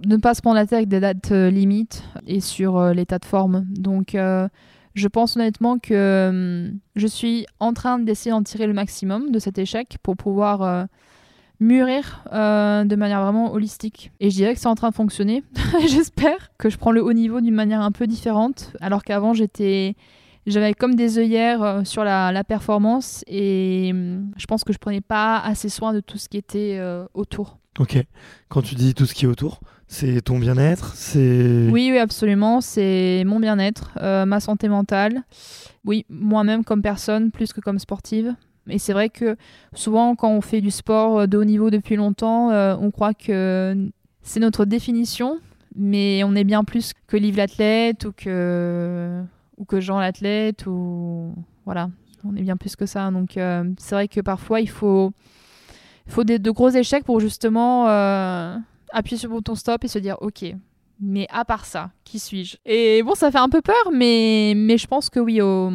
ne pas se prendre la tête avec des dates limites et sur l'état de forme. Donc, je pense honnêtement que hum, je suis en train d'essayer d'en tirer le maximum de cet échec pour pouvoir mûrir euh, de manière vraiment holistique. Et je dirais que c'est en train de fonctionner. [laughs] J'espère que je prends le haut niveau d'une manière un peu différente, alors qu'avant j'étais j'avais comme des œillères euh, sur la, performance et hum, je pense que je prenais pas assez soin de tout ce qui était euh, autour. Ok. Quand tu dis tout ce qui est autour, c'est ton bien-être, c'est. Oui, oui, absolument. C'est mon bien-être, ma santé mentale. Oui, moi-même comme personne, plus que comme sportive. Et c'est vrai que souvent, quand on fait du sport euh, de haut niveau depuis longtemps, euh, on croit que c'est notre définition, mais on est bien plus que Liv l'athlète ou que, ou que Jean l'athlète. Ou... Voilà, on est bien plus que ça. Donc euh, c'est vrai que parfois, il faut, faut des, de gros échecs pour justement appuyer sur le bouton stop et se dire ok. Mais à part ça, qui suis-je? Et bon, ça fait un peu peur, mais, mais je pense que oui, au,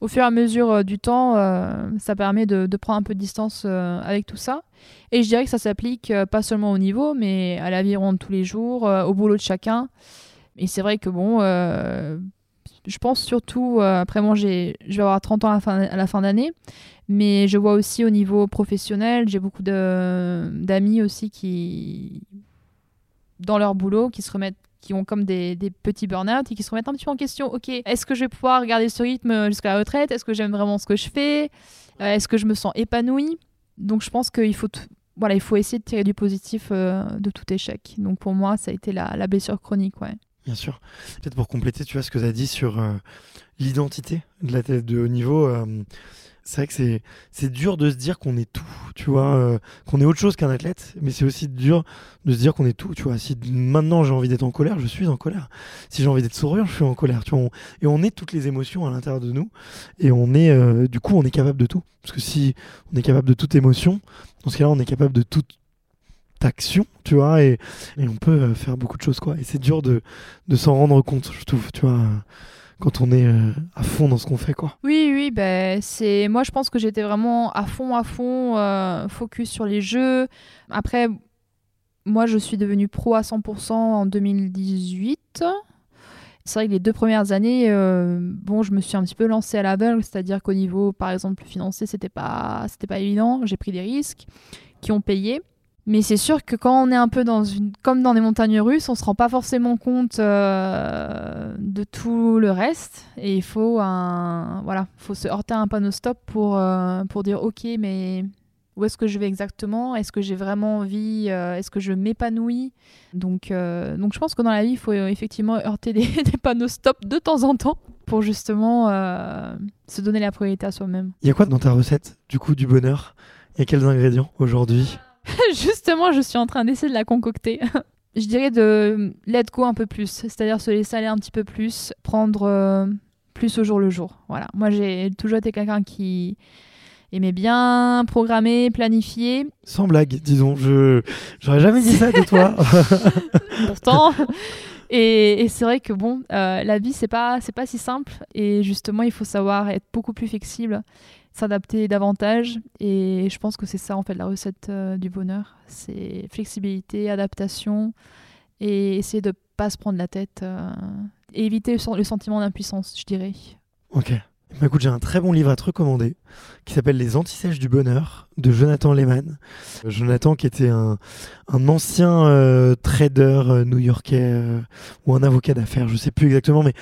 au fur et à mesure euh, du temps, euh, ça permet de, prendre un peu de distance euh, avec tout ça. Et je dirais que ça s'applique pas seulement au niveau, mais à l'aviron de tous les jours, au boulot de chacun. Et c'est vrai que bon, je pense surtout, après moi, je vais avoir 30 ans à la fin d'année, mais je vois aussi au niveau professionnel, j'ai beaucoup d'amis aussi qui, dans leur boulot, qui se remettent qui ont comme des, petits burn-out et qui se remettent un petit peu en question. Ok, est-ce que je vais pouvoir garder ce rythme jusqu'à la retraite? Est-ce que j'aime vraiment ce que je fais? Euh, Est-ce que je me sens épanouie? Donc je pense qu'il faut, voilà, il faut essayer de tirer du positif euh, de tout échec. Donc pour moi, ça a été la, blessure chronique. Ouais. bien sûr. Peut-être pour compléter, tu vois, ce que tu as dit sur euh, l'identité de l'athlète de haut niveau. C'est vrai que c'est, dur de se dire qu'on est tout, tu vois, euh, qu'on est autre chose qu'un athlète, mais c'est aussi dur de se dire qu'on est tout, tu vois. Si maintenant j'ai envie d'être en colère, je suis en colère. Si j'ai envie d'être souriant, je suis en colère, tu vois. Et on est toutes les émotions à l'intérieur de nous, et on est, euh, du coup, on est capable de tout. Parce que si on est capable de toute émotion, dans ce cas-là, on est capable de toute action, tu vois, et, on peut euh, faire beaucoup de choses, quoi. Et c'est dur de, de s'en rendre compte, je trouve, tu vois, quand on est euh, à fond dans ce qu'on fait, quoi. Oui, oui, ben c'est moi je pense que j'étais vraiment à fond, à fond, euh, focus sur les jeux. Après, moi je suis devenue pro à 100% en 2018. C'est vrai que les deux premières années, euh, bon, je me suis un petit peu lancée à l'aveugle, c'est-à-dire qu'au niveau, par exemple, financier, c'était pas, c'était pas évident. J'ai pris des risques qui ont payé. Mais c'est sûr que quand on est un peu dans une, comme dans des montagnes russes, on se rend pas forcément compte euh, de tout le reste. Et il faut voilà, faut se heurter à un panneau stop pour, euh, pour dire ok, mais où est-ce que je vais exactement? Est-ce que j'ai vraiment envie euh, Est-ce que je m'épanouis? Donc, donc je pense que dans la vie, il faut effectivement heurter des, [laughs] des panneaux stop de temps en temps pour justement se donner la priorité à soi-même. Il y a quoi dans ta recette, du coup, du bonheur? Il y a quels ingrédients aujourd'hui? [laughs] Justement, je suis en train d'essayer de la concocter. je dirais de let go un peu plus, c'est-à-dire se laisser aller un petit peu plus, prendre euh, plus au jour le jour. Voilà. Moi, j'ai toujours été quelqu'un qui aimait bien programmer, planifier. Sans blague, disons. Je j'aurais jamais dit ça de toi. [laughs] Pourtant. [laughs] Et, et c'est vrai que bon, euh, la vie c'est pas c'est pas si simple et justement il faut savoir être beaucoup plus flexible, s'adapter davantage et je pense que c'est ça en fait la recette euh, du bonheur, c'est flexibilité, adaptation et essayer de pas se prendre la tête euh, et éviter le, sen- le sentiment d'impuissance, je dirais. ok. Bah, écoute, j'ai un très bon livre à te recommander qui s'appelle Les Antisèches du Bonheur de Jonathan Lehman. Euh, Jonathan qui était un, un ancien euh, trader euh, new-yorkais ou un avocat d'affaires, je sais plus exactement, mais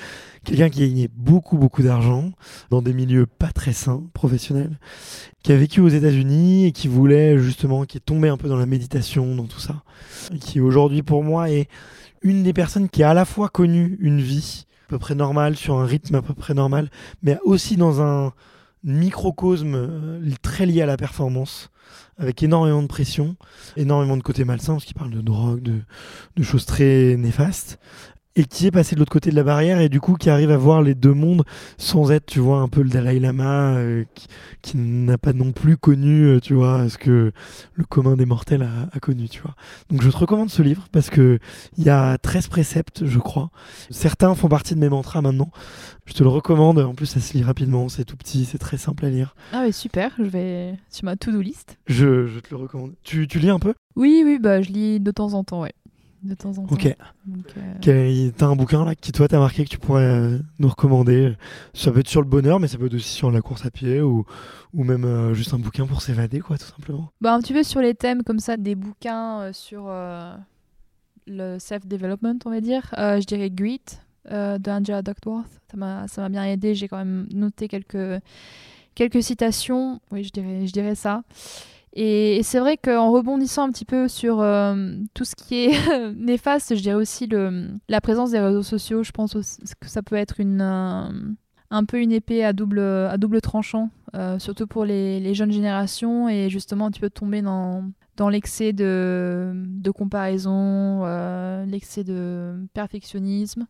quelqu'un qui gagnait beaucoup beaucoup d'argent dans des milieux pas très sains, professionnels, qui a vécu aux États-Unis et qui voulait justement, qui est tombé un peu dans la méditation, dans tout ça, et qui aujourd'hui pour moi est une des personnes qui a à la fois connu une vie peu près normale, sur un rythme à peu près normal, mais aussi dans un microcosme euh, très lié à la performance, avec énormément de pression, énormément de côté malsain, parce qu'il parle de drogue, de choses très néfastes, et qui est passé de l'autre côté de la barrière, et du coup qui arrive à voir les deux mondes sans être, tu vois, un peu le Dalai Lama, euh, qui, qui n'a pas non plus connu, euh, tu vois, ce que le commun des mortels a, a connu, tu vois. Donc je te recommande ce livre, parce que il y a 13 préceptes, je crois. Certains font partie de mes mantras maintenant. Je te le recommande. En plus, ça se lit rapidement. C'est tout petit, c'est très simple à lire. Ah ouais super, je vais sur ma to-do list. Je, je te le recommande. Tu, tu lis un peu? Oui oui bah je lis de temps en temps ouais, de temps en temps. Ok. Donc, euh, Quel- T'as un bouquin là qui toi t'as marqué que tu pourrais euh, nous recommander? Ça peut être sur le bonheur, mais ça peut être aussi sur la course à pied ou, ou même euh, juste un bouquin pour s'évader, quoi, tout simplement. Bah, un petit peu sur les thèmes comme ça, des bouquins euh, sur le self-development, on va dire. Je dirais Grit de Angela Duckworth. Ça m'a ça m'a bien aidé. J'ai quand même noté quelques, quelques citations. Oui, je dirais, je dirais ça. Et, c'est vrai qu'en rebondissant un petit peu sur euh, tout ce qui est [laughs] néfaste, je dirais aussi la présence des réseaux sociaux. Je pense que ça peut être euh, un peu une épée à double, tranchant, euh, surtout pour les, jeunes générations. Et justement, tu peux tomber dans, l'excès de, comparaison, l'excès de perfectionnisme.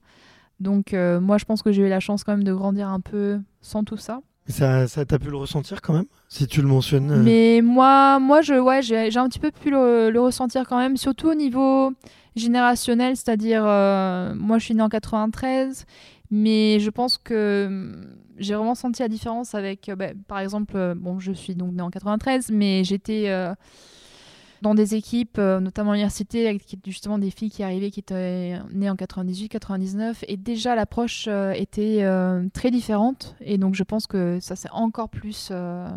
Donc, moi, je pense que j'ai eu la chance quand même de grandir un peu sans tout ça. Ça, ça t'as pu le ressentir quand même Si tu le mentionnes. euh, Mais moi, moi je, ouais, j'ai un petit peu pu le, ressentir quand même, surtout au niveau générationnel, c'est-à-dire, euh, moi je suis née en 93, mais je pense que hum, j'ai vraiment senti la différence avec, euh, bah, par exemple, bon, je suis donc née en 93, mais j'étais dans des équipes, euh, notamment l'université, avec justement des filles qui arrivaient, qui étaient nées en 98, 99, et déjà l'approche euh, était euh, très différente, et donc je pense que ça s'est encore plus, euh,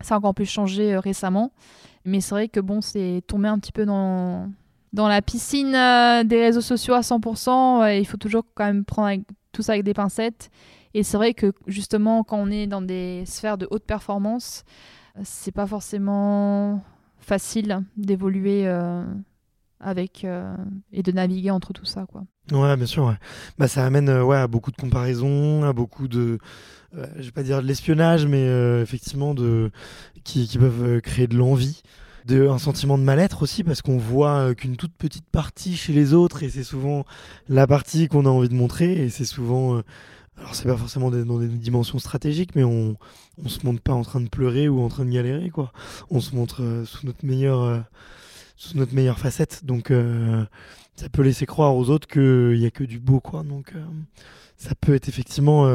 ça a encore plus changé euh, récemment, mais c'est vrai que bon, c'est tombé un petit peu dans dans la piscine euh, des réseaux sociaux à 100%, euh, il faut toujours quand même prendre tout ça avec des pincettes. Et c'est vrai que justement, quand on est dans des sphères de haute performance, euh, c'est pas forcément facile d'évoluer euh, avec euh, et de naviguer entre tout ça, quoi. Ouais, bien sûr. Bah, ça amène ouais, à beaucoup de comparaisons, à beaucoup de, je vais pas dire de l'espionnage, mais effectivement de qui, qui peuvent créer de l'envie de, un sentiment de mal-être aussi parce qu'on voit qu'une toute petite partie chez les autres et c'est souvent la partie qu'on a envie de montrer et c'est souvent alors c'est pas forcément dans des dimensions stratégiques mais on on se montre pas en train de pleurer ou en train de galérer quoi on se montre sous notre meilleure sous notre meilleure facette donc ça peut laisser croire aux autres qu'il y a que du beau quoi donc ça peut être effectivement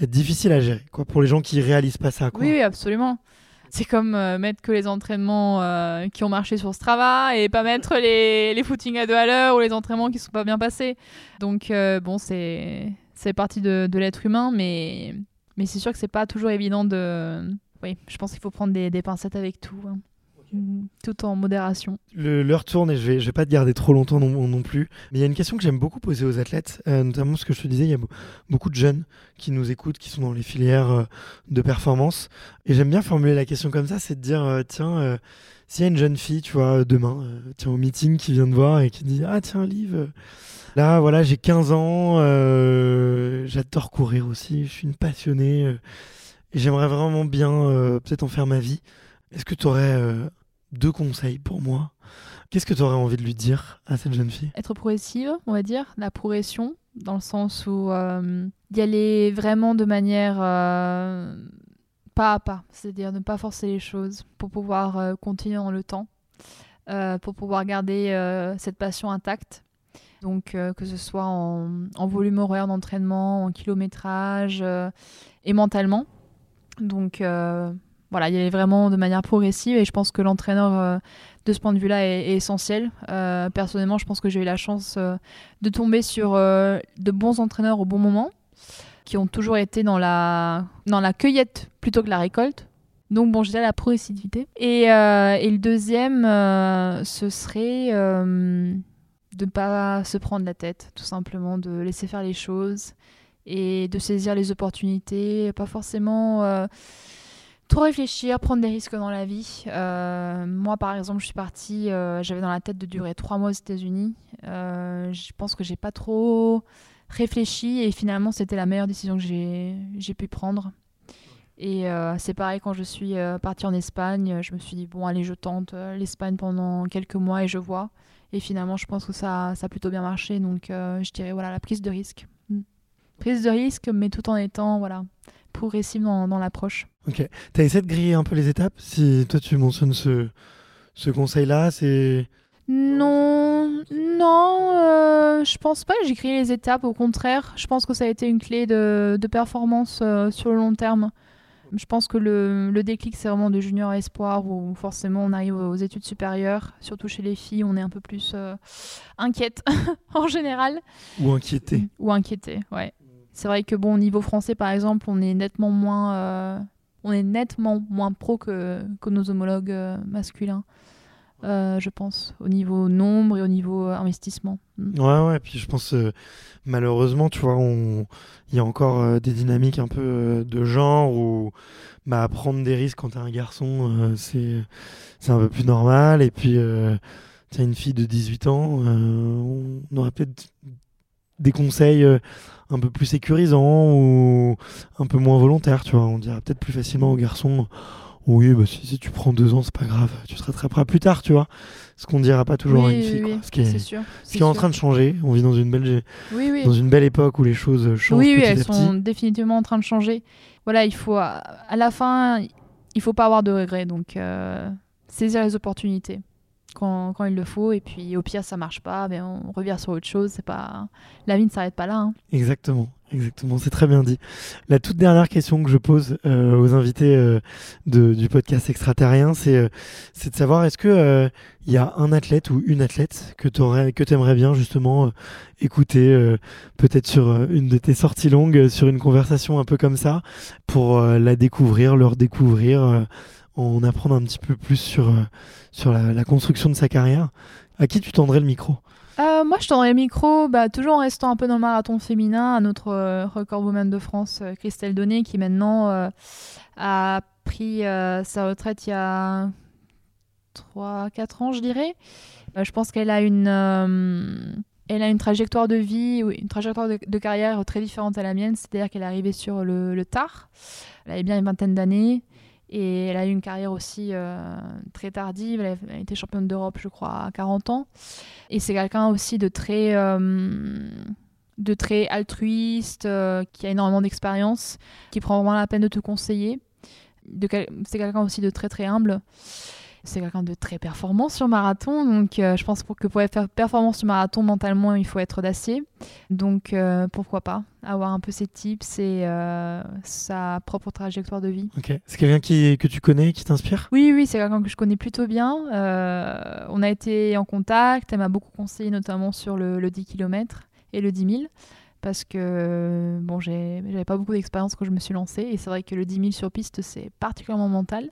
être difficile à gérer quoi pour les gens qui réalisent pas ça quoi. Oui, absolument c'est comme euh, mettre que les entraînements euh, qui ont marché sur Strava et pas mettre les, les footings à deux à l'heure ou les entraînements qui sont pas bien passés. Donc euh, bon, c'est c'est partie de, de l'être humain, mais mais c'est sûr que c'est pas toujours évident de. Oui, je pense qu'il faut prendre des, des pincettes avec tout. Hein. Tout en modération. L'heure tourne et je vais, vais pas te garder trop longtemps non, plus. Mais il y a une question que j'aime beaucoup poser aux athlètes, euh, notamment ce que je te disais, il y a beaucoup de jeunes qui nous écoutent, qui sont dans les filières euh, de performance. Et j'aime bien formuler la question comme ça, c'est de dire, euh, tiens, s'il y a une jeune fille, tu vois, demain, tiens, au meeting, qui vient te voir et qui dit, ah tiens, Liv, là, voilà, j'ai 15 ans, j'adore courir aussi, je suis une passionnée, et j'aimerais vraiment bien peut-être en faire ma vie. Est-ce que tu aurais deux conseils pour moi. Qu'est-ce que tu aurais envie de lui dire à cette jeune fille? Être progressive, on va dire, la progression, dans le sens où euh, y aller vraiment de manière euh, pas à pas, c'est-à-dire ne pas forcer les choses pour pouvoir euh, continuer dans le temps, pour pouvoir garder cette passion intacte. Donc que ce soit en, en volume horaire d'entraînement, en kilométrage et mentalement. Donc voilà, y aller vraiment de manière progressive et je pense que l'entraîneur euh, de ce point de vue-là est, essentiel. Euh, personnellement, je pense que j'ai eu la chance euh, de tomber sur de bons entraîneurs au bon moment qui ont toujours été dans la, dans la cueillette plutôt que la récolte. Donc bon, je dirais la progressivité. Et, et le deuxième, ce serait de ne pas se prendre la tête, tout simplement, de laisser faire les choses et de saisir les opportunités, pas forcément trop réfléchir, prendre des risques dans la vie. Euh, moi, par exemple, je suis partie, euh, j'avais dans la tête de durer trois mois aux États-Unis. Euh, je pense que j'ai pas trop réfléchi et finalement, c'était la meilleure décision que j'ai pu prendre. Et c'est pareil quand je suis partie en Espagne, je me suis dit, bon, allez, je tente l'Espagne pendant quelques mois et je vois. Et finalement, je pense que ça, ça a plutôt bien marché. Donc, je dirais, voilà, la prise de risque. Prise de risque, mais tout en étant, voilà, progressive dans, dans l'approche. Ok. Tu as essayé de griller un peu les étapes? Si toi tu mentionnes ce, ce conseil-là, c'est. Non, non, euh, je pense pas que j'ai grillé les étapes. Au contraire, je pense que ça a été une clé de, de performance euh, sur le long terme. Je pense que le, le déclic, c'est vraiment de junior à espoir où forcément on arrive aux études supérieures. Surtout chez les filles, on est un peu plus euh, inquiète [laughs] en général. Ou inquiété. Ou inquiété, ouais. C'est vrai que bon, au niveau français, par exemple, on est nettement moins, euh, on est nettement moins pro que, que nos homologues euh, masculins. Euh, je pense, au niveau nombre et au niveau investissement. Mm. Ouais, ouais, puis je pense, malheureusement, tu vois, il y a encore des dynamiques un peu de genre où bah, prendre des risques quand t'es un garçon, c'est un peu plus normal. Et puis, tu as une fille de 18 ans, on aurait peut-être des conseils un peu plus sécurisant ou un peu moins volontaire, tu vois. On dirait peut-être plus facilement aux garçons oui, bah, si, tu prends deux ans, c'est pas grave, tu te rattraperas plus tard, tu vois. Ce qu'on dira pas toujours à une fille. quoi. Ce qui est, sûr, ce qui est, en train de changer. On vit dans une belle, dans une belle époque où les choses changent. Oui, oui, elles sont définitivement en train de changer. Voilà, il faut, à la fin, il faut pas avoir de regrets. Donc, euh, saisir les opportunités quand, il le faut. Et puis au pire, ça marche pas, mais ben, on revient sur autre chose. C'est pas la vie ne s'arrête pas là. Hein. Exactement. Exactement, c'est très bien dit. La toute dernière question que je pose euh, aux invités euh, de, du podcast extraterrien, c'est euh, de savoir est-ce que il y a un athlète ou une athlète que tu aimerais bien justement écouter, peut-être sur une de tes sorties longues, sur une conversation un peu comme ça, pour la découvrir, leur découvrir, en apprendre un petit peu plus sur sur la, construction de sa carrière. À qui tu tendrais le micro? Euh, moi, je tendrais le micro, bah, toujours en restant un peu dans le marathon féminin, à notre euh, record woman de France, euh, Christelle Donné, qui maintenant a pris sa retraite il y a 3-4 ans, je dirais. je pense qu'elle a une, Elle a une trajectoire de vie, une trajectoire de, carrière très différente à la mienne, c'est-à-dire qu'elle est arrivée sur le, tard. Elle avait bien une vingtaine d'années et elle a eu une carrière aussi euh, très tardive. Elle a, été championne d'Europe, je crois, à 40 ans. Et c'est quelqu'un aussi de très, euh, de très altruiste, euh, qui a énormément d'expérience, qui prend vraiment la peine de te conseiller. C'est quelqu'un aussi de très très humble. C'est quelqu'un de très performant sur marathon, donc euh, je pense pour que pour faire performance sur marathon mentalement, il faut être d'acier. Donc euh, pourquoi pas avoir un peu ses tips et euh, sa propre trajectoire de vie. Ok. C'est quelqu'un qui, que tu connais, qui t'inspire? Oui, oui, c'est quelqu'un que je connais plutôt bien. on a été en contact, elle m'a beaucoup conseillé notamment sur le, le 10 km et le 10 000 parce que bon, j'avais pas beaucoup d'expérience quand je me suis lancée et c'est vrai que le 10 000 sur piste c'est particulièrement mental.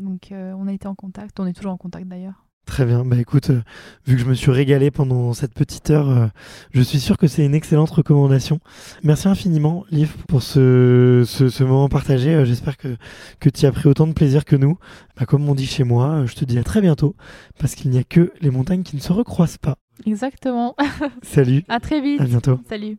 Donc euh, on a été en contact, on est toujours en contact d'ailleurs. Très bien, bah écoute, euh, vu que je me suis régalé pendant cette petite heure, euh, je suis sûr que c'est une excellente recommandation. Merci infiniment, Liv, pour ce, ce, moment partagé. J'espère que, que tu as pris autant de plaisir que nous. Bah, comme on dit chez moi, je te dis à très bientôt, parce qu'il n'y a que les montagnes qui ne se recroisent pas. Exactement. [laughs] Salut. À très vite. À bientôt. Salut.